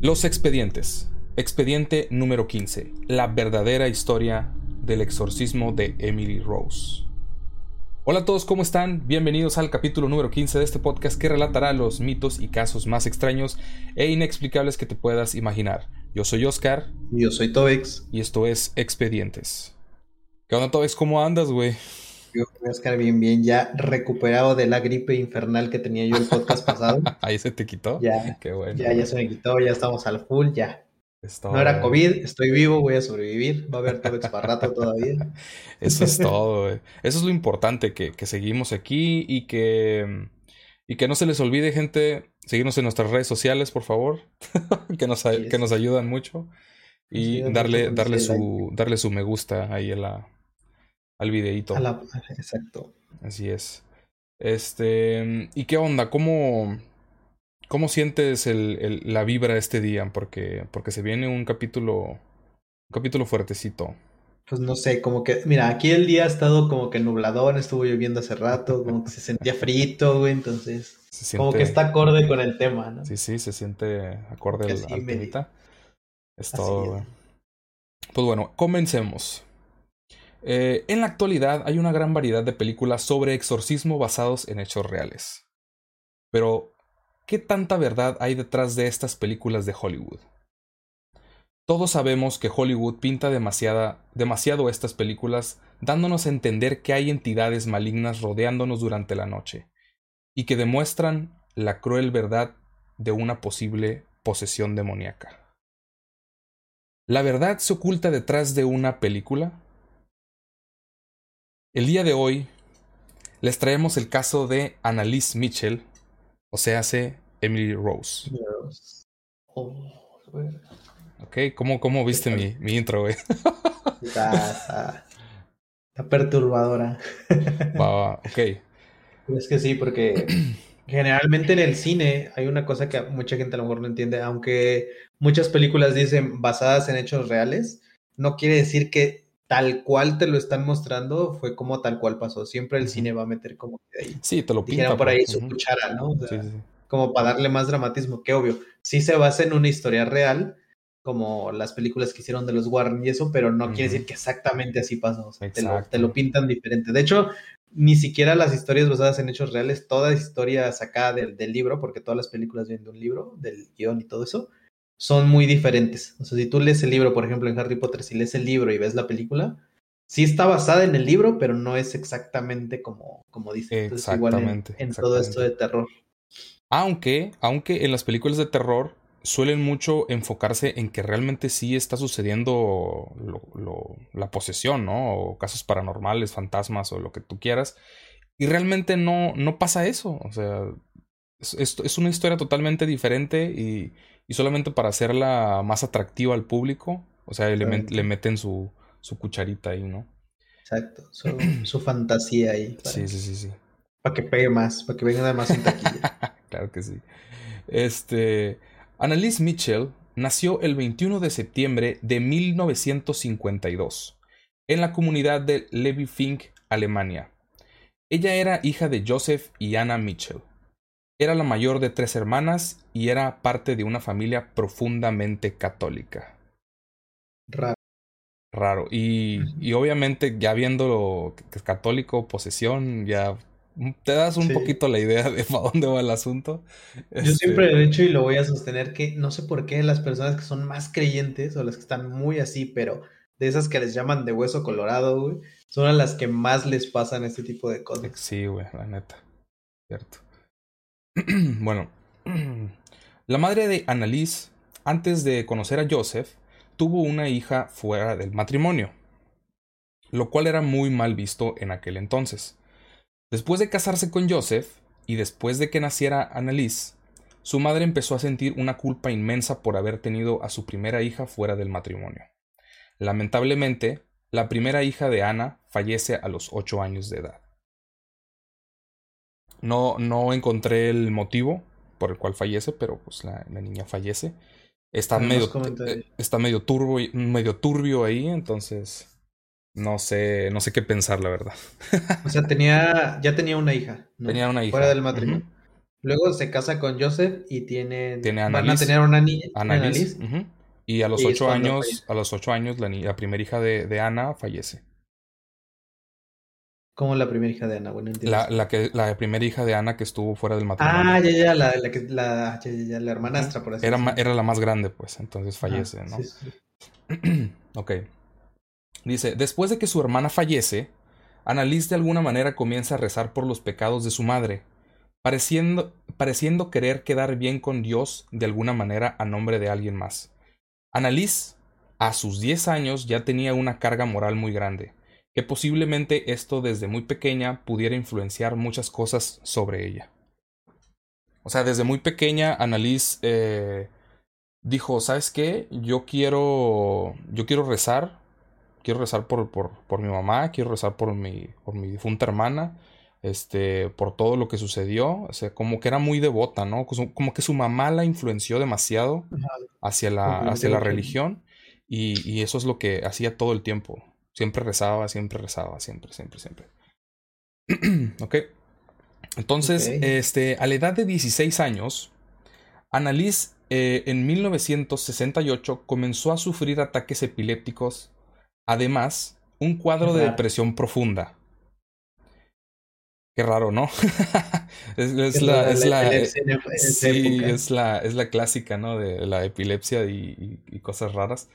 Los expedientes. Expediente número 15. La verdadera historia del exorcismo de Emily Rose. Hola a todos, ¿cómo están? Bienvenidos al capítulo número 15 de este podcast que relatará los mitos y casos más extraños e inexplicables que te puedas imaginar. Yo soy Oscar. Y yo soy Tobex. Y esto es Expedientes. ¿Qué onda, Tobex? ¿Cómo andas, güey? Yo, bien, bien. Ya recuperado de la gripe infernal que tenía yo el podcast pasado. Ahí se te quitó. Ya. Qué bueno. Ya, ya se me quitó, ya estamos al full, ya. No era COVID, estoy vivo, voy a sobrevivir. Va a haber Tobex para rato todavía. Eso es todo, güey. Eso es lo importante, que, que seguimos aquí y que. Y que no se les olvide, gente, seguirnos en nuestras redes sociales, por favor, que, nos, que nos ayudan mucho. Y darle, darle, su, darle su me gusta ahí a la, al videíto. exacto. Así es. Este, ¿y qué onda? ¿Cómo, cómo sientes el, el, la vibra este día? Porque, porque se viene un capítulo, un capítulo fuertecito pues no sé, como que, mira, aquí el día ha estado como que nubladón, estuvo lloviendo hace rato, como que se sentía frito, güey, entonces, como que está acorde con el tema, ¿no? Sí, sí, se siente acorde al, al temita. Es todo, güey. Pues bueno, comencemos. Eh, en la actualidad hay una gran variedad de películas sobre exorcismo basados en hechos reales. Pero, ¿qué tanta verdad hay detrás de estas películas de Hollywood? Todos sabemos que Hollywood pinta demasiado estas películas dándonos a entender que hay entidades malignas rodeándonos durante la noche y que demuestran la cruel verdad de una posible posesión demoníaca. ¿La verdad se oculta detrás de una película? El día de hoy les traemos el caso de Annalise Mitchell, o sea, hace Emily Rose. Oh, Ok, ¿cómo, cómo viste mi, mi intro, güey? Está, perturbadora. Va, ok. Es que sí, porque generalmente en el cine hay una cosa que mucha gente a lo mejor no entiende, aunque muchas películas dicen basadas en hechos reales, no quiere decir que tal cual te lo están mostrando fue como tal cual pasó. Siempre el cine va a meter como que ahí. Sí, te lo pinta. por ahí su cuchara, ¿no? Como para darle más dramatismo, que obvio. Sí se basa en una historia real, como las películas que hicieron de los Warren y eso, pero no quiere decir que exactamente así pasó. te, lo, pintan diferente. De hecho, ni siquiera las historias basadas en hechos reales, toda historia sacada del, del, libro, porque todas las películas vienen de un libro, del guion y todo eso, son muy diferentes. O sea, si tú lees el libro, por ejemplo, en Harry Potter, si lees el libro y ves la película, sí está basada en el libro, pero no es exactamente como, como dice. exactamente. en, todo esto de terror. Aunque, aunque en las películas de terror suelen mucho enfocarse en que realmente sí está sucediendo lo, la posesión, ¿no? O casos paranormales, fantasmas o lo que tú quieras. Y realmente no, no pasa eso. O sea, es, es una historia totalmente diferente y, y, solamente para hacerla más atractiva al público, o sea, le, le, meten su, su cucharita ahí, ¿no? Exacto, su, su fantasía ahí. sí, sí, sí, sí. Para que pegue más, para que venga más en taquilla. claro que sí. Este. Annalise Mitchell nació el 21 de septiembre de 1952 en la comunidad de Levi-Fink, Alemania. Ella era hija de Joseph y Anna Mitchell. Era la mayor de tres hermanas y era parte de una familia profundamente católica. Raro. Raro. Y, y obviamente ya viendo que es católico, posesión, ya te das un poquito la idea de para dónde va el asunto. Yo siempre he dicho y lo voy a sostener que no sé por qué las personas que son más creyentes o las que están muy así, pero de esas que les llaman de hueso colorado, güey, son a las que más les pasan este tipo de cosas. Sí, güey, la neta. Cierto. bueno, la madre de Annalise, antes de conocer a Joseph, tuvo una hija fuera del matrimonio, lo cual era muy mal visto en aquel entonces. Después de casarse con Joseph y después de que naciera Annalise, su madre empezó a sentir una culpa inmensa por haber tenido a su primera hija fuera del matrimonio. Lamentablemente, la primera hija de Ana fallece a los ocho años de edad. No, no encontré el motivo por el cual fallece, pero pues la, niña fallece. Está medio, eh, está medio, turbo, medio turbio ahí, entonces no sé, no sé qué pensar, la verdad. o sea, tenía, ya tenía una hija. Tenía una hija. Fuera del matrimonio. Luego se casa con Joseph y tiene van a tener una niña. Y a los ocho años, a los ocho años, la, la primera hija de, de, Ana fallece. ¿Cómo la primera hija de Ana? Bueno, la, la, que, la primera hija de Ana que estuvo fuera del matrimonio. Ah, ya, ya, la, la, la, ya, la hermanastra, por así era, era la más grande, pues, entonces fallece, ¿no? Sí, sí. ok. Dice, después de que su hermana fallece, Annalise de alguna manera comienza a rezar por los pecados de su madre, pareciendo, pareciendo querer quedar bien con Dios de alguna manera a nombre de alguien más. Annalise, a sus 10 años, ya tenía una carga moral muy grande, que posiblemente esto desde muy pequeña pudiera influenciar muchas cosas sobre ella. O sea, desde muy pequeña, Annalise eh, dijo, ¿sabes qué? Yo quiero, yo quiero rezar quiero rezar por, por, por mi mamá, quiero rezar por mi, por mi difunta hermana, este, por todo lo que sucedió, o sea, como que era muy devota, ¿no? Como que su mamá la influenció demasiado hacia la, hacia la religión y, y, eso es lo que hacía todo el tiempo. Siempre rezaba, siempre rezaba, siempre, siempre, siempre. ok. Entonces, este, a la edad de 16 años, Annalise eh, en 1968 comenzó a sufrir ataques epilépticos Además, un cuadro de depresión profunda. Qué raro, ¿no? es, la, es la, sí, es la, es la clásica, ¿no? De la epilepsia y, cosas raras.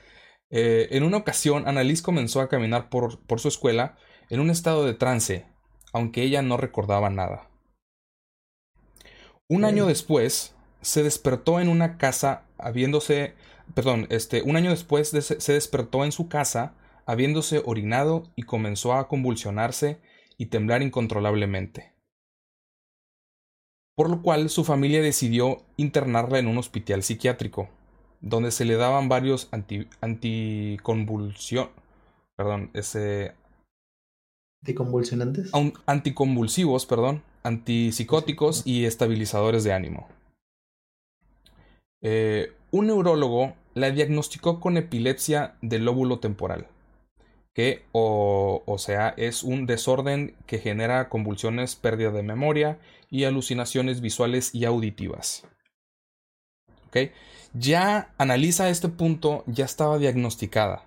Eh, en una ocasión, Annalise comenzó a caminar por, por su escuela en un estado de trance, aunque ella no recordaba nada. Un año después, se despertó en una casa habiéndose, perdón, este, un año después se despertó en su casa habiéndose orinado y comenzó a convulsionarse y temblar incontrolablemente. Por lo cual su familia decidió internarla en un hospital psiquiátrico, donde se le daban varios anti, anticonvulsión, perdón, ese anticonvulsionantes, anticonvulsivos, perdón, antipsicóticos y estabilizadores de ánimo. Eh, un neurólogo la diagnosticó con epilepsia del lóbulo temporal que o, o, sea es un desorden que genera convulsiones, pérdida de memoria y alucinaciones visuales y auditivas. ¿Ok? Ya analiza este punto, ya estaba diagnosticada.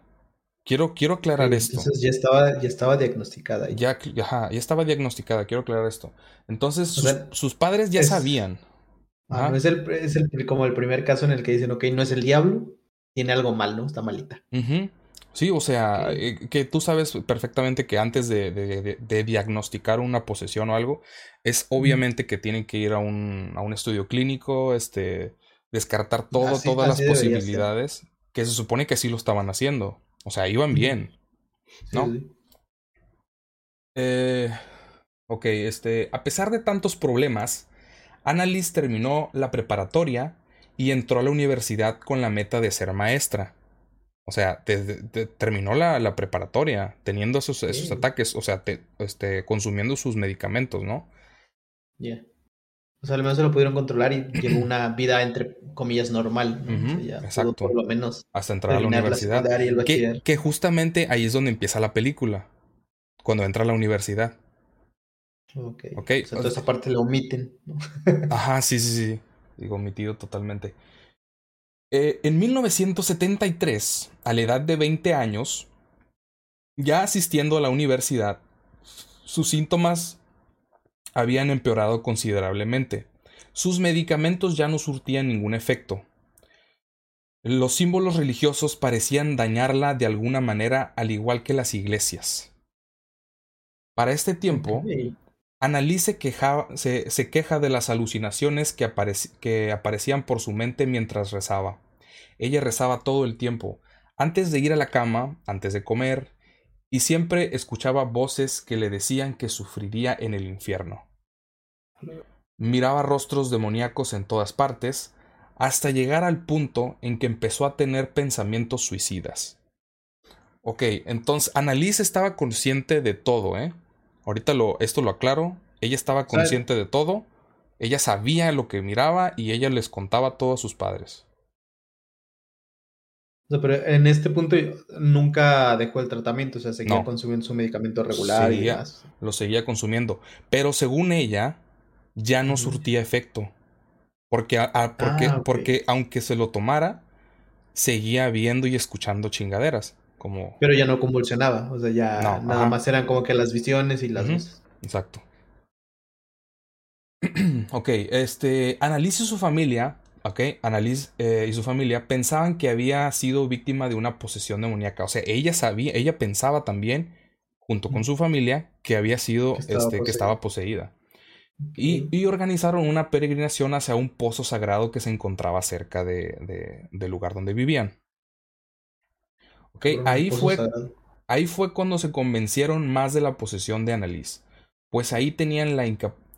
Quiero, quiero aclarar esto. Entonces ya estaba, ya estaba diagnosticada. Ya, ya estaba diagnosticada, quiero aclarar esto. Entonces sus, padres ya sabían. Ah, es, el, es el, como el primer caso en el que dicen, ok, no es el diablo, tiene algo mal, ¿no? Está malita. Sí, o sea, eh, que tú sabes perfectamente que antes de, de, diagnosticar una posesión o algo, es obviamente que tienen que ir a un, a un estudio clínico, este, descartar todo, todas las posibilidades, que se supone que sí lo estaban haciendo. O sea, iban bien, ¿no? Eh, ok, este, a pesar de tantos problemas, Annalise terminó la preparatoria y entró a la universidad con la meta de ser maestra. O sea, terminó la, la, preparatoria teniendo esos, esos ataques, o sea, este, consumiendo sus medicamentos, ¿no? Ya. O sea, al menos se lo pudieron controlar y llevó una vida, entre comillas, normal. exacto. por lo menos. Hasta entrar a la universidad. que, que, justamente ahí es donde empieza la película. Cuando entra a la universidad. Ok. okay. O sea, toda esa parte la omiten. ¿no? Ajá, sí, sí, sí. Digo, omitido totalmente. Eh, en 1973, a la edad de 20 años, ya asistiendo a la universidad, sus síntomas habían empeorado considerablemente. Sus medicamentos ya no surtían ningún efecto. Los símbolos religiosos parecían dañarla de alguna manera al igual que las iglesias. Para este tiempo, Annalise se, se, queja de las alucinaciones que, que aparecían por su mente mientras rezaba. Ella rezaba todo el tiempo, antes de ir a la cama, antes de comer, y siempre escuchaba voces que le decían que sufriría en el infierno. Miraba rostros demoníacos en todas partes, hasta llegar al punto en que empezó a tener pensamientos suicidas. Ok, entonces Annalise estaba consciente de todo, ¿eh? Ahorita lo, esto lo aclaro. Ella estaba consciente de todo. Ella sabía lo que miraba y ella les contaba todo a sus padres. Pero en este punto nunca dejó el tratamiento, o sea, seguía consumiendo su medicamento regular y Lo seguía consumiendo. Pero según ella, ya no surtía efecto. Porque, porque, ah, porque aunque se lo tomara, seguía viendo y escuchando chingaderas. Como... Pero ya no convulsionaba, o sea, ya nada más eran como que las visiones y las voces. Exacto. ok, este, Annalise y su familia, ok, Annalise eh, y su familia pensaban que había sido víctima de una posesión demoníaca. O sea, ella sabía, ella pensaba también, junto con su familia, que había sido, que estaba, este, que estaba poseída. Y, organizaron una peregrinación hacia un pozo sagrado que se encontraba cerca de, del lugar donde vivían. Ok, ahí fue, ahí fue cuando se convencieron más de la posesión de Annalise. Pues ahí tenían la,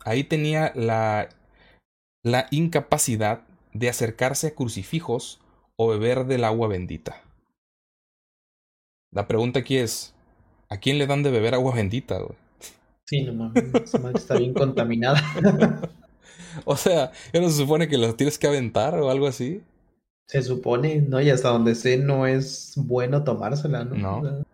ahí tenía la, la incapacidad de acercarse a crucifijos o beber del agua bendita. La pregunta aquí es, ¿a quién le dan de beber agua bendita? Sí, no mames, está bien contaminada. o sea, ¿no se supone que la tienes que aventar o algo así? Se supone, ¿no? Y hasta donde sé no es bueno tomársela, ¿no? No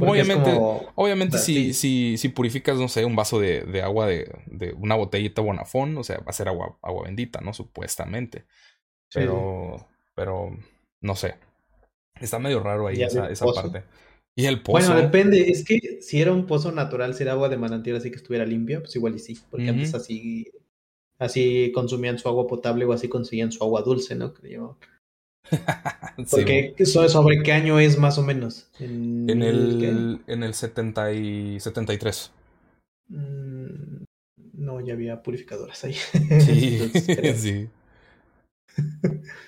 obviamente, obviamente si, si, si, purificas, no sé, un vaso de, de agua de, de, una botellita Bonafón, o sea, va a ser agua, agua bendita, ¿no? Supuestamente. Pero, pero, no sé. Está medio raro ahí esa, esa parte. Y el pozo. Bueno, depende. Es que si era un pozo natural, si era agua de manantial así que estuviera limpia, pues igual y sí. Porque antes así, así consumían su agua potable o así conseguían su agua dulce, ¿no? Creo. Porque eso sobre qué año es más o menos. En, el, en el 70 y 73. Mm, no, ya había purificadoras ahí. Sí, sí.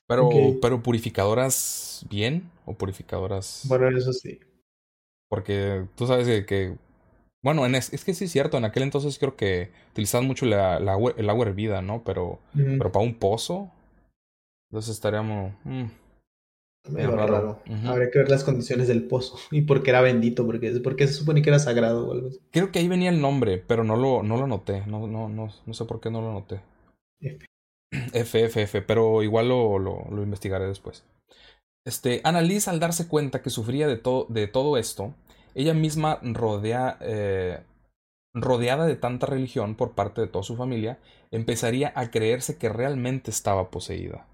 Pero, pero purificadoras bien o purificadoras. Bueno, eso sí. Porque tú sabes que, bueno, en es, que sí es cierto, en aquel entonces creo que utilizaban mucho la, el agua hervida, ¿no? Pero, pero para un pozo, entonces estaríamos... Mm, raro. Habría que ver las condiciones del pozo y por qué era bendito, porque, porque se supone que era sagrado o algo así. Creo que ahí venía el nombre, pero no lo, no lo noté. No, no, no, no sé por qué no lo noté. F. F, F, F, pero igual lo, lo, lo investigaré después. Este, Annalise, al darse cuenta que sufría de, todo de todo esto, ella misma rodea, eh, rodeada de tanta religión por parte de toda su familia, empezaría a creerse que realmente estaba poseída.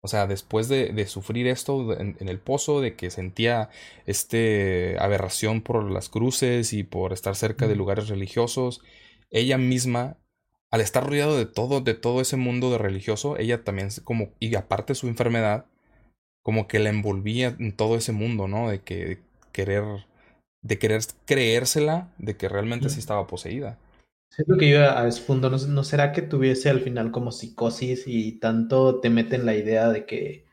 O sea, después de, de sufrir esto en, el pozo, de que sentía este aberración por las cruces y por estar cerca de lugares religiosos, ella misma, al estar rodeado de todo, de todo ese mundo de religioso, ella también como, y aparte su enfermedad, como que la envolvía en todo ese mundo, ¿no? De que querer, de querer creérsela, de que realmente sí estaba poseída. Siento que yo a ese punto, ¿no, será que tuviese al final como psicosis y tanto te meten la idea de que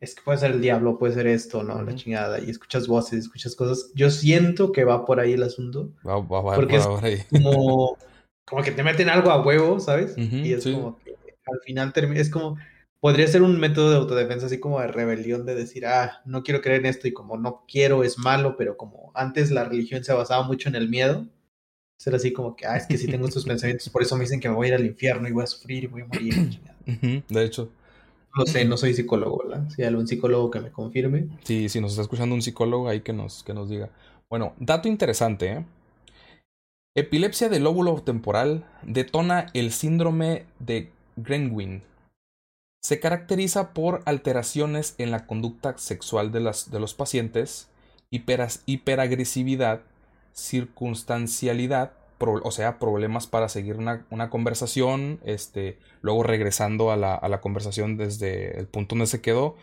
es que puede ser el diablo, puede ser esto, ¿no? La chingada, y escuchas voces, escuchas cosas. Yo siento que va por ahí el asunto. Va, va, va, porque es Como, como que te meten algo a huevo, ¿sabes? y es como que al final termina, es como, podría ser un método de autodefensa, así como de rebelión, de decir, ah, no quiero creer en esto y como no quiero es malo, pero como antes la religión se basaba mucho en el miedo ser así como que, ah, es que si tengo estos pensamientos, por eso me dicen que me voy a ir al infierno y voy a sufrir y voy a morir. de hecho. No sé, no soy psicólogo, ¿verdad? Si hay algún psicólogo que me confirme. Sí, si nos está escuchando un psicólogo, ahí que nos, que nos diga. Bueno, dato interesante, ¿eh? Epilepsia del lóbulo temporal detona el síndrome de Grenwin. Se caracteriza por alteraciones en la conducta sexual de, las, de los pacientes, hiperagresividad circunstancialidad, o sea, problemas para seguir una, una, conversación, este, luego regresando a la, a la, conversación desde el punto donde se quedó,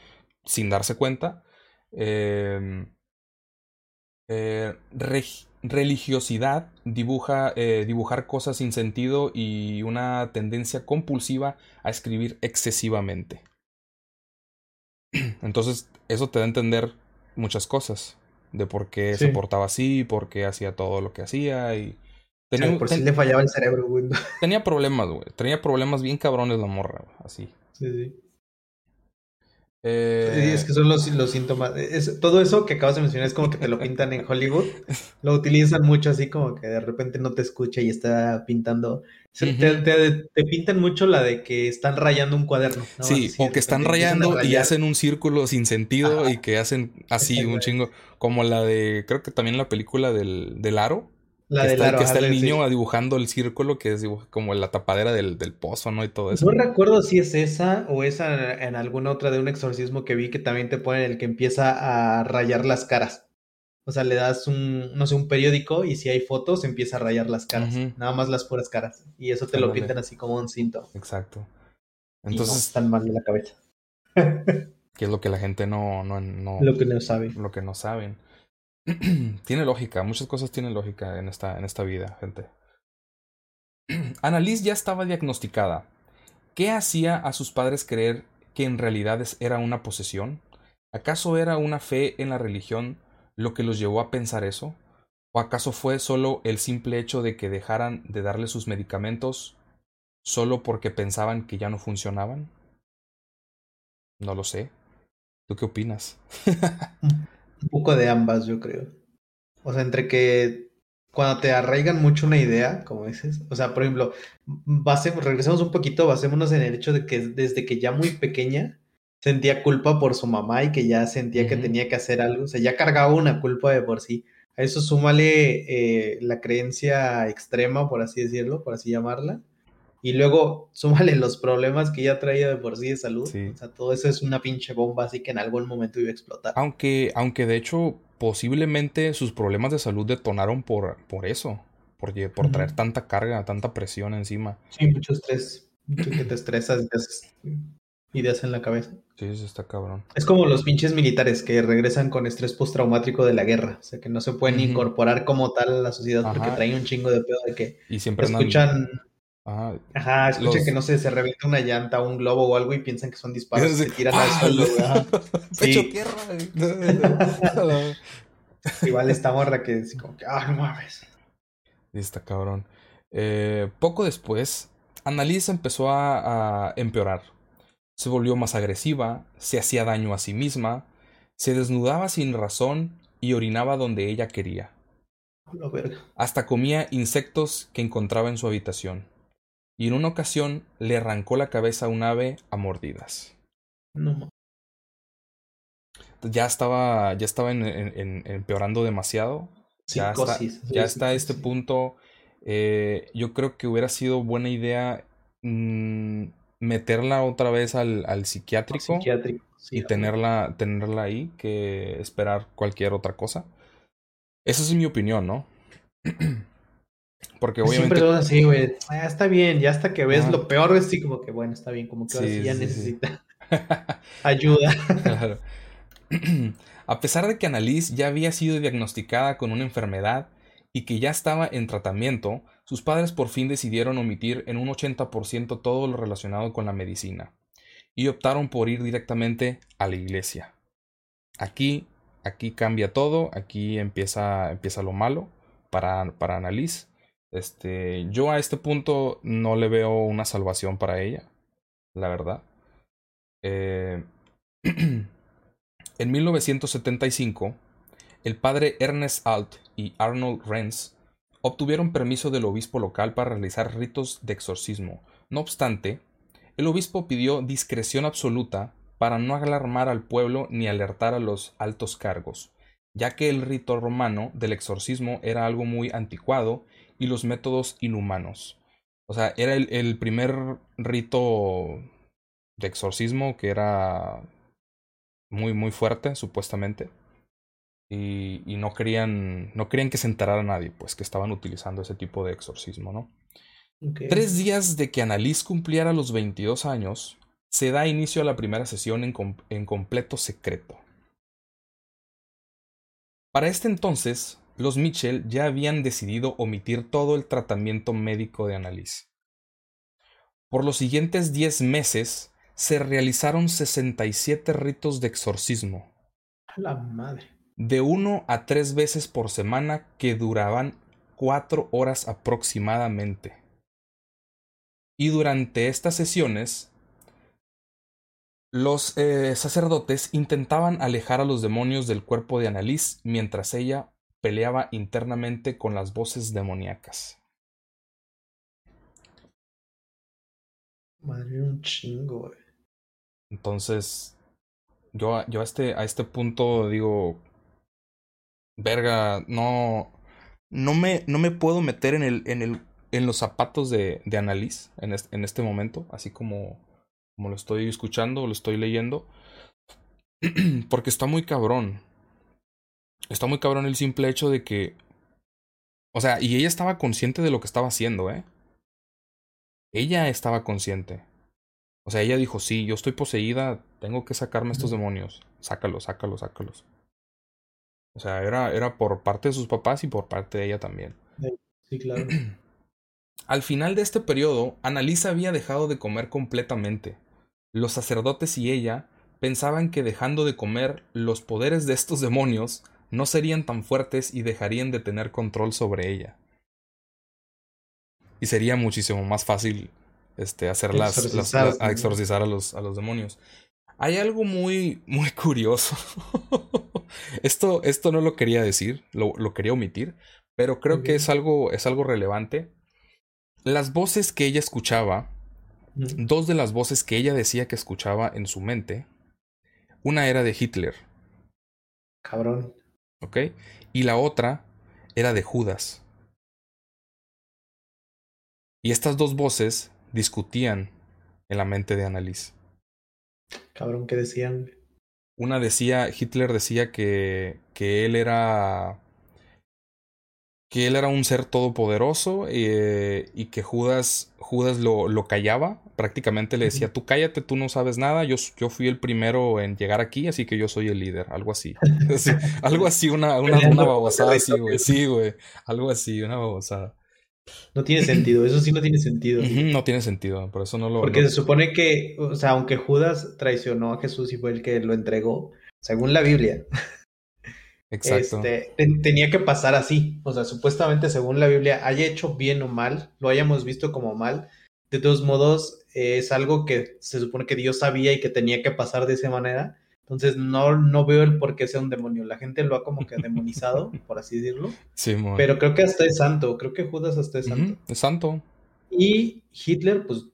sin darse cuenta. Em, eh, religiosidad, dibuja, eh, dibujar cosas sin sentido y una tendencia compulsiva a escribir excesivamente. Entonces, eso te da a entender muchas cosas de por qué se portaba así, por qué hacía todo lo que hacía y... Tenía, por si le fallaba el cerebro, güey. Tenía problemas, güey. Tenía problemas bien cabrones la morra, así. Sí, sí. Eh... es que son los, los síntomas. Es, todo eso que acabas de mencionar es como que te lo pintan en Hollywood. Lo utilizan mucho así como que de repente no te escucha y está pintando. te, te, pintan mucho la de que están rayando un cuaderno. Sí, o que están rayando y hacen un círculo sin sentido y que hacen así un chingo. Como la de, creo que también la película del, del aro. La que, está, que está el niño dibujando el círculo, que es como la tapadera del, pozo, ¿no? Y todo eso. No recuerdo si es esa o esa en alguna otra de un exorcismo que vi que también te ponen el que empieza a rayar las caras. O sea, le das un, no sé, un periódico y si hay fotos empieza a rayar las caras. Nada más las puras caras. Y eso te lo pintan así como un cinto. Exacto. Entonces. no están mal de la cabeza. que es lo que la gente no, no, no. Lo que no sabe. Lo que no saben. tiene lógica, muchas cosas tienen lógica en esta, en esta vida, gente. Annalise ya estaba diagnosticada. ¿Qué hacía a sus padres creer que en realidad era una posesión? ¿Acaso era una fe en la religión lo que los llevó a pensar eso? ¿O acaso fue solo el simple hecho de que dejaran de darle sus medicamentos solo porque pensaban que ya no funcionaban? No lo sé. ¿Tú qué opinas? Un poco de ambas, yo creo. O sea, entre que cuando te arraigan mucho una idea, como dices, o sea, por ejemplo, basemos, regresemos un poquito, basémonos en el hecho de que desde que ya muy pequeña sentía culpa por su mamá y que ya sentía que tenía que hacer algo, o sea, ya cargaba una culpa de por sí. A eso súmale eh, la creencia extrema, por así decirlo, por así llamarla, y luego súmale los problemas que ya traía de por sí de salud. O sea, todo eso es una pinche bomba, así que en algún momento iba a explotar. Aunque, aunque de hecho, posiblemente sus problemas de salud detonaron por, por eso. Porque, por traer tanta carga, tanta presión encima. Sí, mucho estrés. Mucho que te estresas y ideas en la cabeza. Sí, eso está cabrón. Es como los pinches militares que regresan con estrés postraumático de la guerra. O sea, que no se pueden incorporar como tal a la sociedad porque traen un chingo de pedo de que y siempre escuchan. Ajá, Ajá escuchen que no sé, se revienta una llanta, un globo o algo y piensan que son disparos se tiran al suelo. Pecho tierra. Igual esta morra que es como que, ah, no mames. Está cabrón. Eh, poco después, Annalise empezó a, a empeorar. Se volvió más agresiva, se hacía daño a sí misma, se desnudaba sin razón y orinaba donde ella quería. Hasta comía insectos que encontraba en su habitación y en una ocasión le arrancó la cabeza a un ave a mordidas. No. Ya estaba, ya estaba en, empeorando demasiado. Ya está, ya está a este punto. Eh, yo creo que hubiera sido buena idea mm, meterla otra vez al, al psiquiátrico, y tenerla, tenerla ahí que esperar cualquier otra cosa. Esa es mi opinión, ¿no? Porque obviamente. Siempre así, güey. Ah, está bien, ya hasta que ves lo peor, es así como que, bueno, está bien, como que ya necesita ayuda. Claro. A pesar de que Annalise ya había sido diagnosticada con una enfermedad y que ya estaba en tratamiento, sus padres por fin decidieron omitir en un 80% todo lo relacionado con la medicina y optaron por ir directamente a la iglesia. Aquí, aquí cambia todo, aquí empieza, empieza lo malo para, para Annalise este, yo a este punto no le veo una salvación para ella, la verdad. Eh, en 1975, el padre Ernest Alt y Arnold Renz obtuvieron permiso del obispo local para realizar ritos de exorcismo. No obstante, el obispo pidió discreción absoluta para no alarmar al pueblo ni alertar a los altos cargos, ya que el rito romano del exorcismo era algo muy anticuado y los métodos inhumanos. O sea, era el, primer rito de exorcismo que era muy, muy fuerte, supuestamente. Y, y, no querían, no querían que se enterara nadie, pues, que estaban utilizando ese tipo de exorcismo, ¿no? Tres días de que Annalise cumpliera los 22 años, se da inicio a la primera sesión en, en completo secreto. Para este entonces, los Mitchell ya habían decidido omitir todo el tratamiento médico de Annalise. Por los siguientes diez meses se realizaron 67 ritos de exorcismo. La madre. De uno a tres veces por semana que duraban cuatro horas aproximadamente. Y durante estas sesiones, los eh, sacerdotes intentaban alejar a los demonios del cuerpo de Annalise mientras ella peleaba internamente con las voces demoníacas. Madre un chingo, güey. Entonces, yo, yo a, este, a este punto digo, verga, no, no me, no me puedo meter en, el, en, el, en los zapatos de, de Annalise en este, en este momento, así como, como lo estoy escuchando, lo estoy leyendo, porque está muy cabrón. Está muy cabrón el simple hecho de que... O sea, y ella estaba consciente de lo que estaba haciendo, ¿eh? Ella estaba consciente. O sea, ella dijo, sí, yo estoy poseída, tengo que sacarme estos demonios. Sácalos, sácalos, sácalos. O sea, era, era por parte de sus papás y por parte de ella también. Sí, claro. Al final de este periodo, Annalisa había dejado de comer completamente. Los sacerdotes y ella pensaban que dejando de comer, los poderes de estos demonios no serían tan fuertes y dejarían de tener control sobre ella. Y sería muchísimo más fácil este, hacerlas, exorcizar, a exorcizar a los, a los demonios. Hay algo muy, muy curioso. esto, esto no lo quería decir, lo, lo quería omitir, pero creo que es algo, es algo relevante. Las voces que ella escuchaba, dos de las voces que ella decía que escuchaba en su mente, una era de Hitler. Cabrón. ¿Ok? Y la otra era de Judas. Y estas dos voces discutían en la mente de Annalise. Cabrón, ¿qué decían? Una decía, Hitler decía que, que él era que él era un ser todopoderoso eh, y que Judas, Judas lo, lo, callaba. Prácticamente le decía, tú cállate, tú no sabes nada, yo, yo fui el primero en llegar aquí, así que yo soy el líder, algo así. algo así, una, una, una babosada así, güey. Sí, güey. Algo así, una babosada. No tiene sentido, eso sí no tiene sentido. no tiene sentido, por eso no lo... Porque se supone que, o sea, aunque Judas traicionó a Jesús y fue el que lo entregó, según la Biblia, Exacto. Este, tenía que pasar así. O sea, supuestamente, según la Biblia, haya hecho bien o mal, lo hayamos visto como mal. De todos modos, es algo que se supone que Dios sabía y que tenía que pasar de esa manera. Entonces, no, no veo el por qué sea un demonio. La gente lo ha como que demonizado, por así decirlo. Sí, Pero creo que hasta es santo. Creo que Judas hasta es santo. es santo. Y Hitler, pues,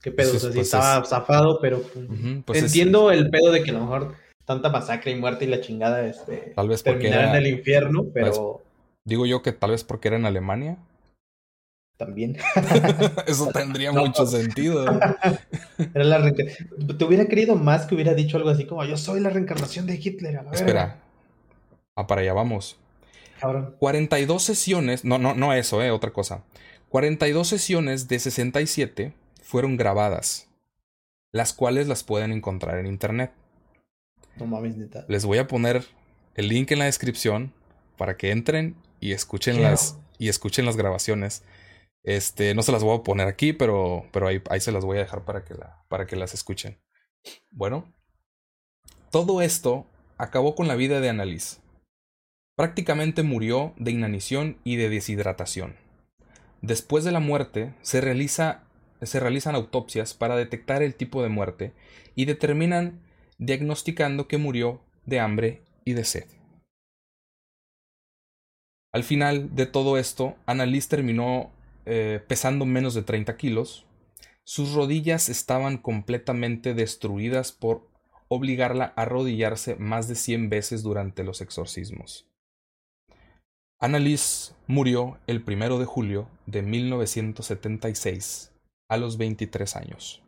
qué pedo. o sea, sí pues estaba zafado, pero pues entiendo el pedo de que a lo mejor tanta masacre y muerte y la chingada este, tal vez porque en el infierno, pero... digo yo que tal vez porque era en Alemania. También. Eso tendría mucho sentido. era la Te hubiera querido más que hubiera dicho algo así como yo soy la reencarnación de Hitler. A la Espera. Ah, para allá vamos. Cabrón. 42 sesiones, no, no, no eso, eh, otra cosa. 42 sesiones de 67 fueron grabadas, las cuales las pueden encontrar en internet. No mames, neta. Les voy a poner el link en la descripción para que entren y escuchen las y escuchen las grabaciones. Este, no se las voy a poner aquí, pero, pero ahí, ahí se las voy a dejar para que, la, para que las escuchen. Bueno, todo esto acabó con la vida de Annalise. Prácticamente murió de inanición y de deshidratación. Después de la muerte, se, realiza, se realizan autopsias para detectar el tipo de muerte y determinan diagnosticando que murió de hambre y de sed. Al final de todo esto, Annalise terminó eh, pesando menos de 30 kilos. Sus rodillas estaban completamente destruidas por obligarla a arrodillarse más de 100 veces durante los exorcismos. Annalise murió el primero de julio de 1976 a los 23 años.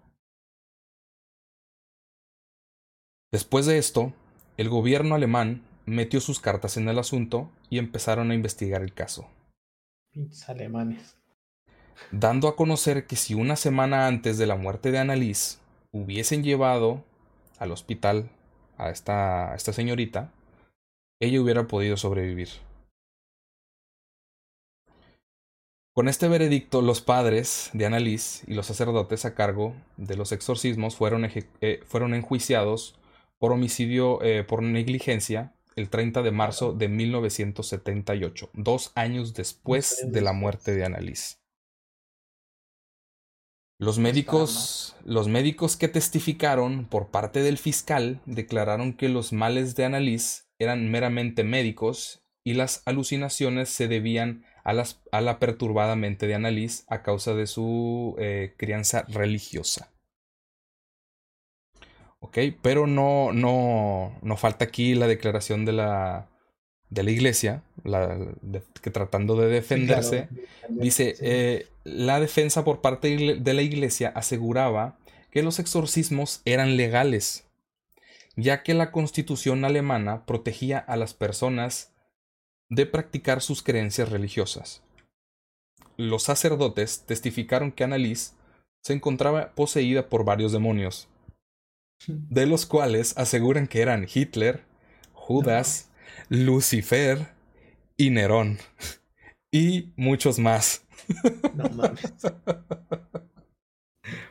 Después de esto, el gobierno alemán metió sus cartas en el asunto y empezaron a investigar el caso. Pinches alemanes. Dando a conocer que si una semana antes de la muerte de Annalise hubiesen llevado al hospital a esta, a esta señorita, ella hubiera podido sobrevivir. Con este veredicto, los padres de Annalise y los sacerdotes a cargo de los exorcismos fueron, eh, fueron enjuiciados por homicidio eh, por negligencia el 30 de marzo de 1978, dos años después de la muerte de Annalise. Los médicos, los médicos que testificaron por parte del fiscal declararon que los males de Annalise eran meramente médicos y las alucinaciones se debían a, las, a la perturbada mente de Annalise a causa de su eh, crianza religiosa. Ok, pero no, no, no falta aquí la declaración de la, de la iglesia, que tratando de defenderse, dice, eh, la defensa por parte de la iglesia aseguraba que los exorcismos eran legales, ya que la constitución alemana protegía a las personas de practicar sus creencias religiosas. Los sacerdotes testificaron que Annalise se encontraba poseída por varios demonios, de los cuales aseguran que eran Hitler, Judas, Lucifer y Nerón, y muchos más. No mames.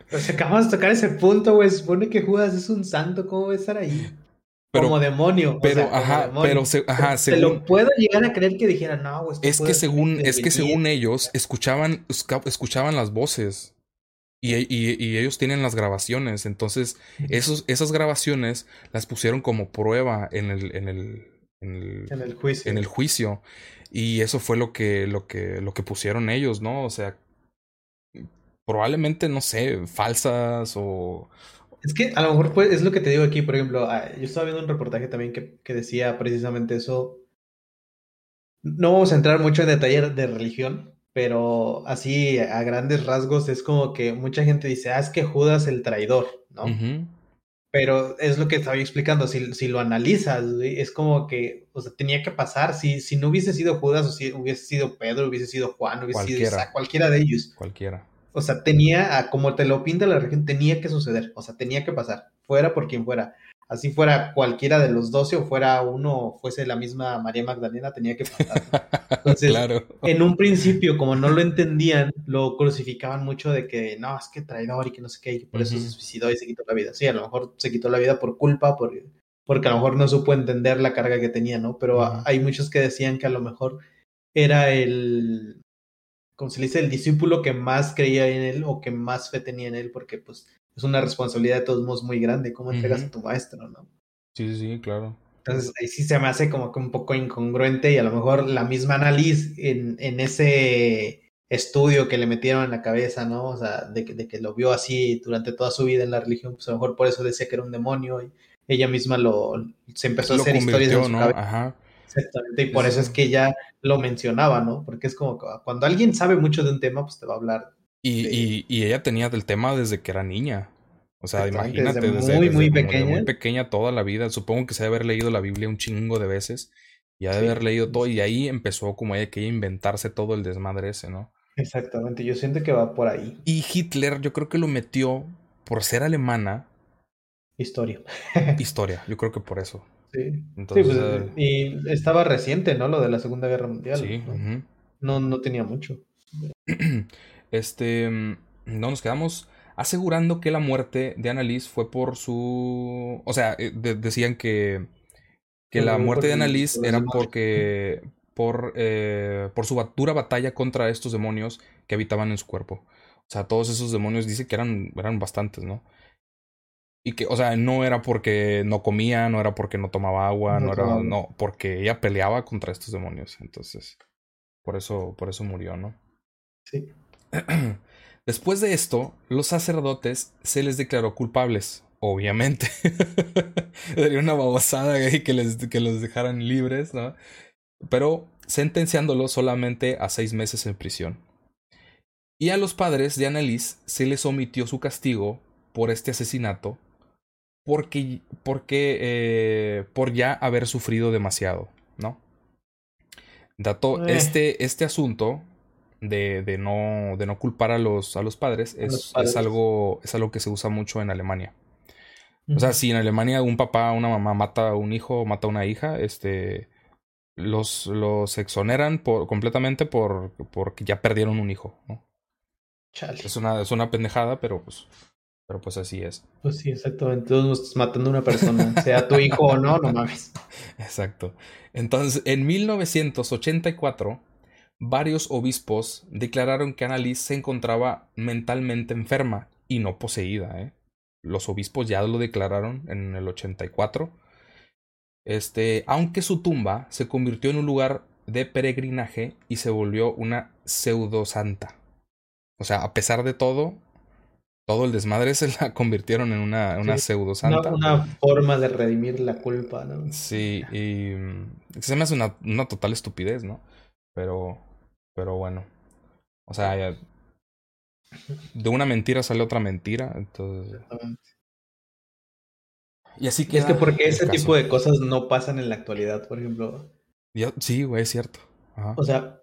Pues acabamos de tocar ese punto, güey. Supone que Judas es un santo, ¿cómo va a estar ahí? como demonio. Pero, ajá, pero se, ajá, según, lo puedo llegar a creer que dijera, no, güey. Es que según, es que según ellos, escuchaban, escuchaban las voces. Y, y, ellos tienen las grabaciones. Entonces, esos, esas grabaciones las pusieron como prueba en el, en el, en el, en el juicio. En el juicio. Y eso fue lo que, lo que, lo que pusieron ellos, ¿no? O sea, probablemente, no sé, falsas o... Es que a lo mejor es lo que te digo aquí, por ejemplo, ah, yo estaba viendo un reportaje también que, que decía precisamente eso. No vamos a entrar mucho en detalle de religión, pero así a grandes rasgos es como que mucha gente dice, ah, es que Judas el traidor, ¿no? Pero es lo que estaba explicando, si, si lo analizas, es como que, o sea, tenía que pasar, si, si no hubiese sido Judas, o si hubiese sido Pedro, hubiese sido Juan, hubiese sido cualquiera de ellos. Cualquiera. O sea, tenía, como te lo pinta la región, tenía que suceder, o sea, tenía que pasar, fuera por quien fuera. Así fuera cualquiera de los doce o fuera uno o fuese la misma María Magdalena, tenía que pasar. Entonces, en un principio, como no lo entendían, lo crucificaban mucho de que no, es que traidor y que no sé qué, y por eso se suicidó y se quitó la vida. Sí, a lo mejor se quitó la vida por culpa, por, porque a lo mejor no supo entender la carga que tenía, ¿no? Pero hay muchos que decían que a lo mejor era el, como se le dice, el discípulo que más creía en él o que más fe tenía en él, porque pues es una responsabilidad de todos modos muy grande, cómo entregas a tu maestro, ¿no? Sí, sí, claro. Entonces ahí sí se me hace como que un poco incongruente y a lo mejor la misma análisis en, en ese estudio que le metieron en la cabeza, ¿no? O sea, de que, de que lo vio así durante toda su vida en la religión, pues a lo mejor por eso decía que era un demonio y ella misma lo se empezó a hacer historias en su ¿no? Ajá. Exactamente, y por eso es que ella lo mencionaba, ¿no? Porque es como que cuando alguien sabe mucho de un tema, pues te va a hablar. Y, y, y ella tenía del tema desde que era niña. O sea, imagínate, desde, muy, muy pequeña. muy pequeña toda la vida. Supongo que se debe haber leído la Biblia un chingo de veces. Y ha de haber leído todo. Y ahí empezó como ella que inventarse todo el desmadre ese, ¿no? Exactamente, yo siento que va por ahí. Y Hitler, yo creo que lo metió por ser alemana. Historia. historia, yo creo que por eso. Sí. Entonces, pues, y estaba reciente, ¿no? Lo de la Segunda Guerra Mundial. Sí. ¿no? no, tenía mucho. Este, mm, no nos quedamos asegurando que la muerte de Annalise fue por su... O sea, eh, decían que, que la muerte de Annalise era porque... Por, eh, por su dura batalla contra estos demonios que habitaban en su cuerpo. O sea, todos esos demonios dice que eran, eran bastantes, ¿no? Y que, o sea, no era porque no comía, no era porque no tomaba agua, no, era, no, porque ella peleaba contra estos demonios. Entonces, por eso, por eso murió, ¿no? Sí. Después de esto, los sacerdotes se les declaró culpables, obviamente. Sería una babosada que, les, que los dejaran libres, ¿no? Pero sentenciándolos solamente a seis meses en prisión. Y a los padres de Annalise se les omitió su castigo por este asesinato porque, porque eh, por ya haber sufrido demasiado, ¿no? Dato, eh. este, este asunto de, de, no, de no culpar a los, a los padres, es, es, algo, es algo que se usa mucho en Alemania. O sea, si en Alemania un papá o una mamá mata a un hijo o mata a una hija, este, los, los exoneran por, completamente por, porque ya perdieron un hijo, ¿no? Es una, es una pendejada, pero pues pero pues así es. Pues sí, exactamente. Estás matando a una persona, sea tu hijo o no, no mames. Exacto. Entonces, en 1984, varios obispos declararon que Annalise se encontraba mentalmente enferma y no poseída. ¿eh? Los obispos ya lo declararon en el 84. Este, aunque su tumba se convirtió en un lugar de peregrinaje y se volvió una pseudo santa. O sea, a pesar de todo, todo el desmadre se la convirtieron en una, una pseudo santa. Una, forma de redimir la culpa, ¿no? Sí, y se me hace una, una total estupidez, ¿no? Pero, pero bueno. O sea, de una mentira sale otra mentira, entonces... Y así que... Es que porque ese tipo de cosas no pasan en la actualidad, por ejemplo. sí, güey, es cierto. O sea,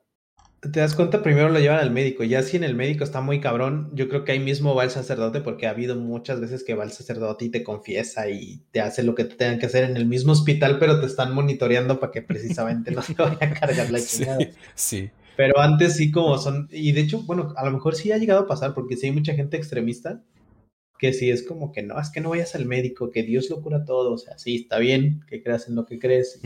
te das cuenta, primero lo llevan al médico. Ya si en el médico está muy cabrón, yo creo que ahí mismo va el sacerdote, porque ha habido muchas veces que va el sacerdote y te confiesa y te hace lo que te tengan que hacer en el mismo hospital, pero te están monitoreando para que precisamente no te vaya a cargar la chingada. Sí, sí. Pero antes sí como son, y de hecho, bueno, a lo mejor sí ha llegado a pasar, porque sí hay mucha gente extremista que sí es como que no, es que no vayas al médico, que Dios lo cura todo, o sea, sí, está bien que creas en lo que crees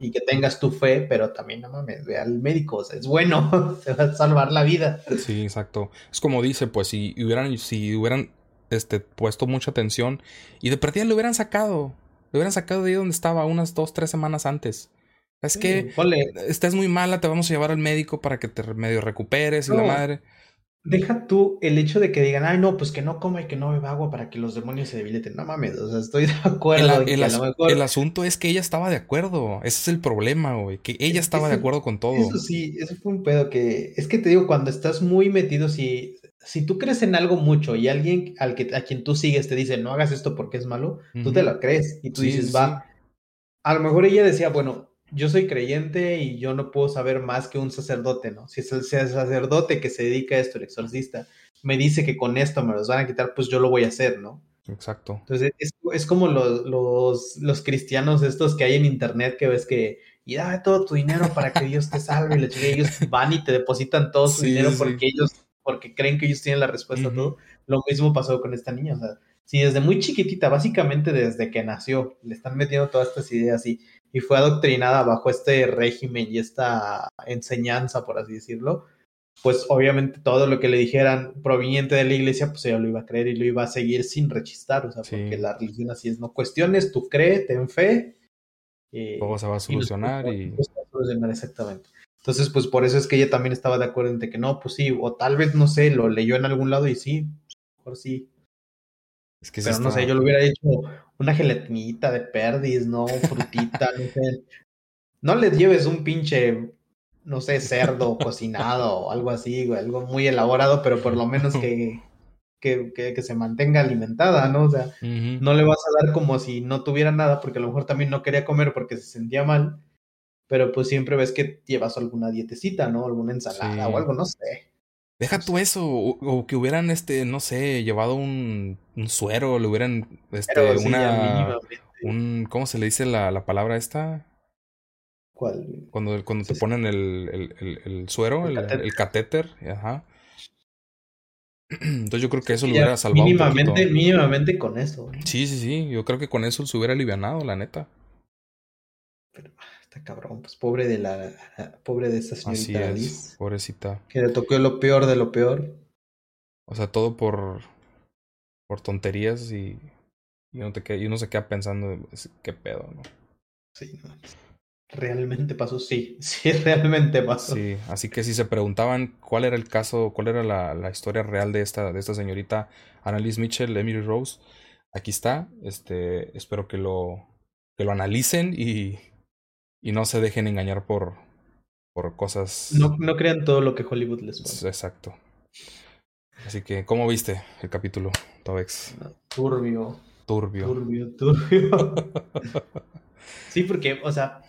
y que tengas tu fe, pero también no mames, ve al médico, o sea, es bueno, te va a salvar la vida. Sí, exacto. Es como dice, pues si hubieran, si hubieran este, puesto mucha atención y de partida lo hubieran sacado, lo hubieran sacado de ahí donde estaba unas dos, tres semanas antes. Es que estás muy mala, te vamos a llevar al médico para que te medio recuperes y la madre. Deja tú el hecho de que digan, ay, no, pues que no coma y que no beba agua para que los demonios se debiliten. No mames, o sea, estoy de acuerdo. El, el asunto es que ella estaba de acuerdo. Ese es el problema, güey. Que ella estaba de acuerdo con todo. Eso sí, eso fue un pedo que. Es que te digo, cuando estás muy metido, si, si tú crees en algo mucho y alguien al que, a quien tú sigues te dice, no hagas esto porque es malo, tú te lo crees y tú dices, va. A lo mejor ella decía, bueno, yo soy creyente y yo no puedo saber más que un sacerdote, ¿no? Si es el, sacerdote que se dedica a esto, el exorcista, me dice que con esto me los van a quitar, pues yo lo voy a hacer, ¿no? Exacto. Entonces es, como los, los, los, cristianos estos que hay en internet que ves que, y dame todo tu dinero para que Dios te salve, y ellos van y te depositan todo su dinero porque ellos, porque creen que ellos tienen la respuesta a todo. Lo mismo pasó con esta niña, o sea, si desde muy chiquitita, básicamente desde que nació, le están metiendo todas estas ideas y y fue adoctrinada bajo este régimen y esta enseñanza, por así decirlo, pues obviamente todo lo que le dijeran proveniente de la iglesia, pues ella lo iba a creer y lo iba a seguir sin rechistar, o sea, porque la religión así es, no cuestiones, tú crees, ten fe. Eh, todo se va a solucionar y... a solucionar exactamente. Entonces, pues por eso es que ella también estaba de acuerdo en que no, pues sí, o tal vez, no sé, lo leyó en algún lado y sí, mejor sí, es que Pero no sé, yo le hubiera hecho una gelatinita de perdis, ¿no? Frutita, no sé. No le lleves un pinche, no sé, cerdo cocinado o algo así, güey, algo muy elaborado, pero por lo menos que, que, que, se mantenga alimentada, ¿no? O sea, no le vas a dar como si no tuviera nada, porque a lo mejor también no quería comer porque se sentía mal, pero pues siempre ves que llevas alguna dietecita, ¿no? Alguna ensalada o algo, no sé. Deja tú eso, o, que hubieran, este, no sé, llevado un, un suero, le hubieran, este, una, un, ¿cómo se le dice la, la palabra esta? ¿Cuál? Cuando, cuando te ponen el, el, el, suero, el, catéter. ajá. Entonces yo creo que eso lo hubiera salvado. Mínimamente, mínimamente con eso. Sí, sí, sí, yo creo que con eso se hubiera alivianado, la neta. Pero, Está cabrón, pues pobre de la, pobre de esta señorita Así pobrecita. Que le tocó lo peor de lo peor. O sea, todo por por tonterías y, y uno, te y uno se queda pensando qué pedo, ¿no? Sí, no. Realmente pasó, sí, sí, realmente pasó. Sí, así que si se preguntaban cuál era el caso, cuál era la, la historia real de esta, de esta señorita Annalise Mitchell, Emily Rose, aquí está. Este, espero que lo, que lo analicen y, y no se dejen engañar por, por cosas. No, no crean todo lo que Hollywood les pone. Exacto. Así que, ¿cómo viste el capítulo, Tobex? Turbio. Turbio. Turbio, turbio. sí, porque, o sea,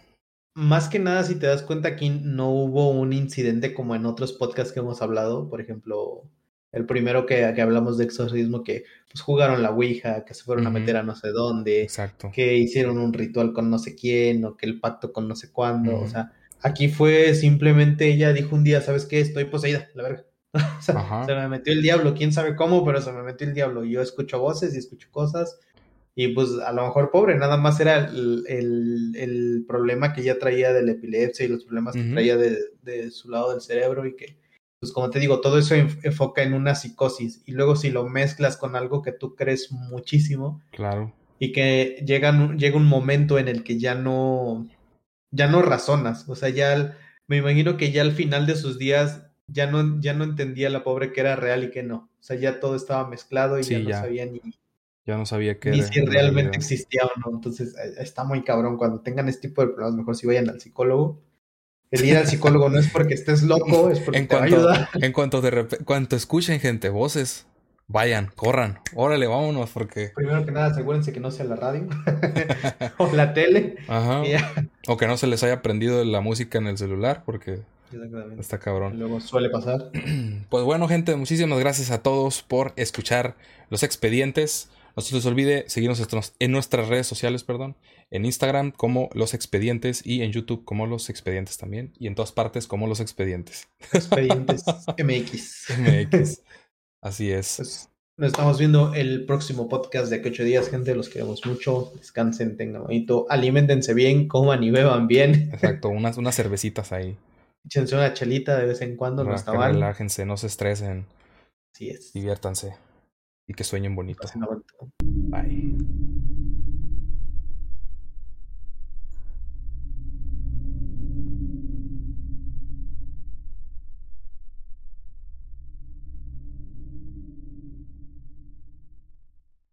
más que nada, si te das cuenta, aquí no hubo un incidente como en otros podcasts que hemos hablado. Por ejemplo, el primero que, que, hablamos de exorcismo, que pues jugaron la Ouija, que se fueron a meter a no sé dónde, Exacto. que hicieron un ritual con no sé quién, o que el pacto con no sé cuándo, o sea, aquí fue simplemente ella dijo un día, ¿sabes qué? Estoy poseída, la verga. o sea, se me metió el diablo, quién sabe cómo, pero se me metió el diablo. Yo escucho voces y escucho cosas, y pues a lo mejor pobre, nada más era el, el, el problema que ya traía de la epilepsia y los problemas que traía de, de su lado del cerebro y que pues como te digo, todo eso enfoca en una psicosis y luego si lo mezclas con algo que tú crees muchísimo. Claro. Y que llega, llega un momento en el que ya no, ya no razonas, o sea, ya me imagino que ya al final de sus días ya no, ya no entendía la pobre que era real y que no. O sea, ya todo estaba mezclado y ya, no sabía ni. Ya no sabía ni si realmente existía o no. Entonces, eh, está muy cabrón. Cuando tengan este tipo de problemas, mejor si vayan al psicólogo. El ir al psicólogo no es porque estés loco, es porque en te cuanto, va a ayudar. En cuanto, de cuanto escuchen gente, voces, vayan, corran, órale, vámonos, porque. Primero que nada, asegúrense que no sea la radio o la tele. Ajá. O que no se les haya prendido la música en el celular, porque está cabrón. luego suele pasar. Pues bueno, gente, muchísimas gracias a todos por escuchar los expedientes. No se les olvide seguirnos en nuestras redes sociales, perdón. En Instagram como Los Expedientes y en YouTube como Los Expedientes también. Y en todas partes como Los Expedientes. Expedientes MX. MX. Así es. Pues, nos estamos viendo el próximo podcast de que ocho días, gente. Los queremos mucho. Descansen, tengan bonito. Aliméntense bien, coman y beban bien. Exacto, unas, unas cervecitas ahí. Échense una chelita de vez en cuando, no está mal. Relájense, no se estresen. Así es. Diviértanse. Y que sueñen bonito. Bye.